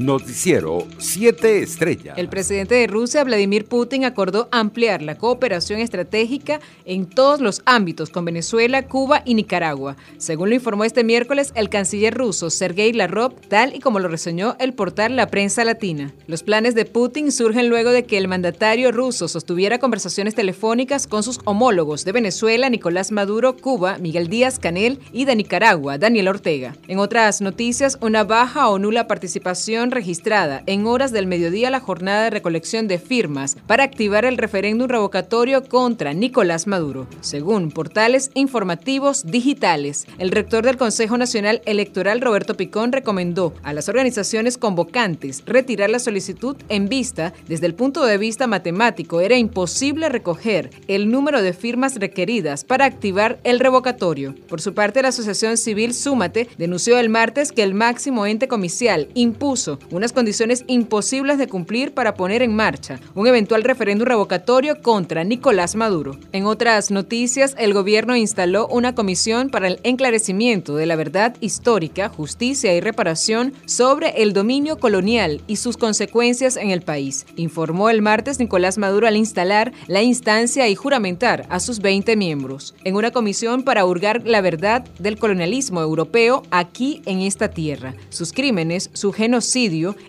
Noticiero 7 Estrellas. El presidente de Rusia, Vladimir Putin, acordó ampliar la cooperación estratégica en todos los ámbitos con Venezuela, Cuba y Nicaragua. Según lo informó este miércoles el canciller ruso Sergei Lavrov, tal y como lo reseñó el portal La Prensa Latina. Los planes de Putin surgen luego de que el mandatario ruso sostuviera conversaciones telefónicas con sus homólogos de Venezuela, Nicolás Maduro, Cuba, Miguel Díaz Canel y de Nicaragua, Daniel Ortega. En otras noticias, una baja o nula participación registrada en horas del mediodía la jornada de recolección de firmas para activar el referéndum revocatorio contra Nicolás Maduro. Según portales informativos digitales, el rector del Consejo Nacional Electoral, Roberto Picón, recomendó a las organizaciones convocantes retirar la solicitud en vista desde el punto de vista matemático. Era imposible recoger el número de firmas requeridas para activar el revocatorio. Por su parte, la Asociación Civil Súmate denunció el martes que el máximo ente comicial impuso unas condiciones imposibles de cumplir para poner en marcha un eventual referéndum revocatorio contra Nicolás Maduro. En otras noticias, el gobierno instaló una comisión para el enclarecimiento de la verdad histórica, justicia y reparación sobre el dominio colonial y sus consecuencias en el país, informó el martes Nicolás Maduro al instalar la instancia y juramentar a sus 20 miembros en una comisión para hurgar la verdad del colonialismo europeo aquí en esta tierra, sus crímenes, su genocidio,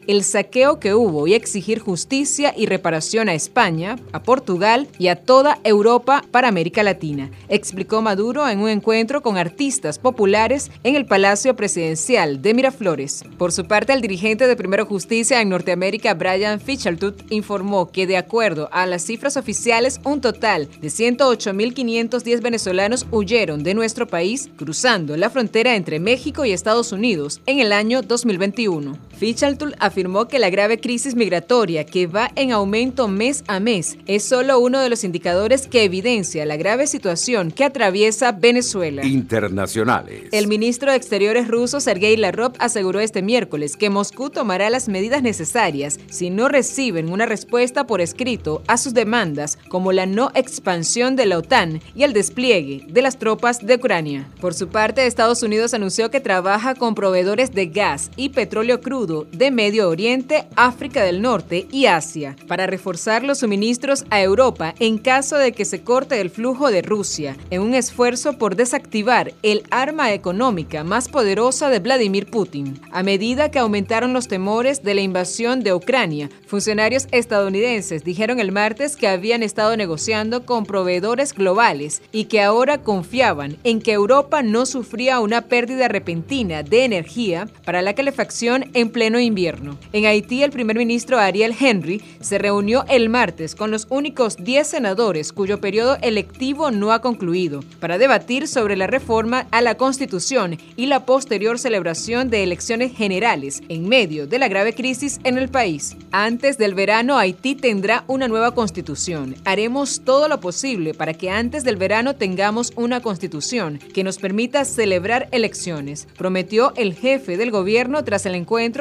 el saqueo que hubo y exigir justicia y reparación a España, a Portugal y a toda Europa para América Latina, explicó Maduro en un encuentro con artistas populares en el Palacio Presidencial de Miraflores. Por su parte, el dirigente de Primero Justicia en Norteamérica, Brian Fichaltut, informó que de acuerdo a las cifras oficiales, un total de 108.510 venezolanos huyeron de nuestro país cruzando la frontera entre México y Estados Unidos en el año 2021. Fichaltul afirmó que la grave crisis migratoria que va en aumento mes a mes es solo uno de los indicadores que evidencia la grave situación que atraviesa Venezuela. Internacionales. El ministro de Exteriores ruso Sergei Lavrov aseguró este miércoles que Moscú tomará las medidas necesarias si no reciben una respuesta por escrito a sus demandas como la no expansión de la OTAN y el despliegue de las tropas de Ucrania. Por su parte, Estados Unidos anunció que trabaja con proveedores de gas y petróleo crudo de Medio Oriente, África del Norte y Asia para reforzar los suministros a Europa en caso de que se corte el flujo de Rusia, en un esfuerzo por desactivar el arma económica más poderosa de Vladimir Putin. A medida que aumentaron los temores de la invasión de Ucrania, funcionarios estadounidenses dijeron el martes que habían estado negociando con proveedores globales y que ahora confiaban en que Europa no sufría una pérdida repentina de energía para la calefacción en pleno invierno. En Haití, el primer ministro Ariel Henry se reunió el martes con los únicos 10 senadores cuyo periodo electivo no ha concluido para debatir sobre la reforma a la Constitución y la posterior celebración de elecciones generales en medio de la grave crisis en el país. Antes del verano, Haití tendrá una nueva constitución. Haremos todo lo posible para que antes del verano tengamos una constitución que nos permita celebrar elecciones, prometió el jefe del gobierno tras el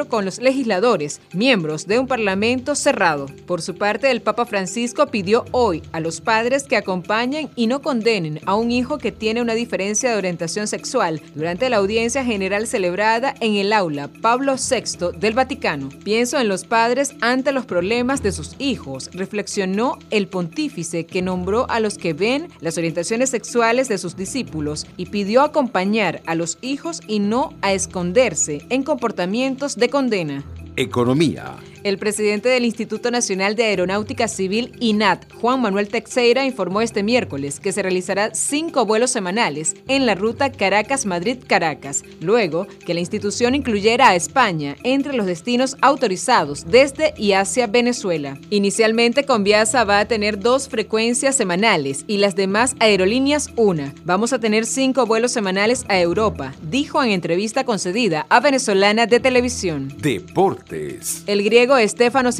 con los legisladores, miembros de un parlamento cerrado. Por su parte, el Papa Francisco pidió hoy a los padres que acompañen y no condenen a un hijo que tiene una diferencia de orientación sexual durante la audiencia general celebrada en el aula Pablo VI del Vaticano. Pienso en los padres ante los problemas de sus hijos, reflexionó el pontífice que nombró a los que ven las orientaciones sexuales de sus discípulos y pidió acompañar a los hijos y no a esconderse en comportamientos de condena. Economía. El presidente del Instituto Nacional de Aeronáutica Civil, INAT, Juan Manuel Teixeira, informó este miércoles que se realizará cinco vuelos semanales en la ruta Caracas-Madrid-Caracas, luego que la institución incluyera a España entre los destinos autorizados desde y hacia Venezuela. Inicialmente, Conviasa va a tener dos frecuencias semanales y las demás aerolíneas una. Vamos a tener cinco vuelos semanales a Europa, dijo en entrevista concedida a Venezolana de Televisión. Deportes. El griego griego Stefano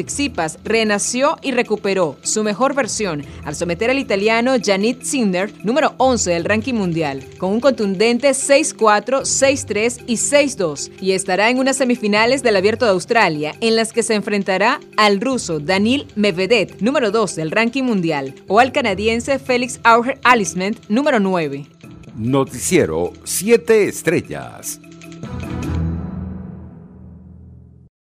renació y recuperó su mejor versión al someter al italiano Janit Sinner, número 11 del ranking mundial, con un contundente 6-4, 6-3 y 6-2, y estará en unas semifinales del Abierto de Australia, en las que se enfrentará al ruso Danil Medvedev, número 2 del ranking mundial, o al canadiense Félix Auger Alisment, número 9. Noticiero 7 Estrellas.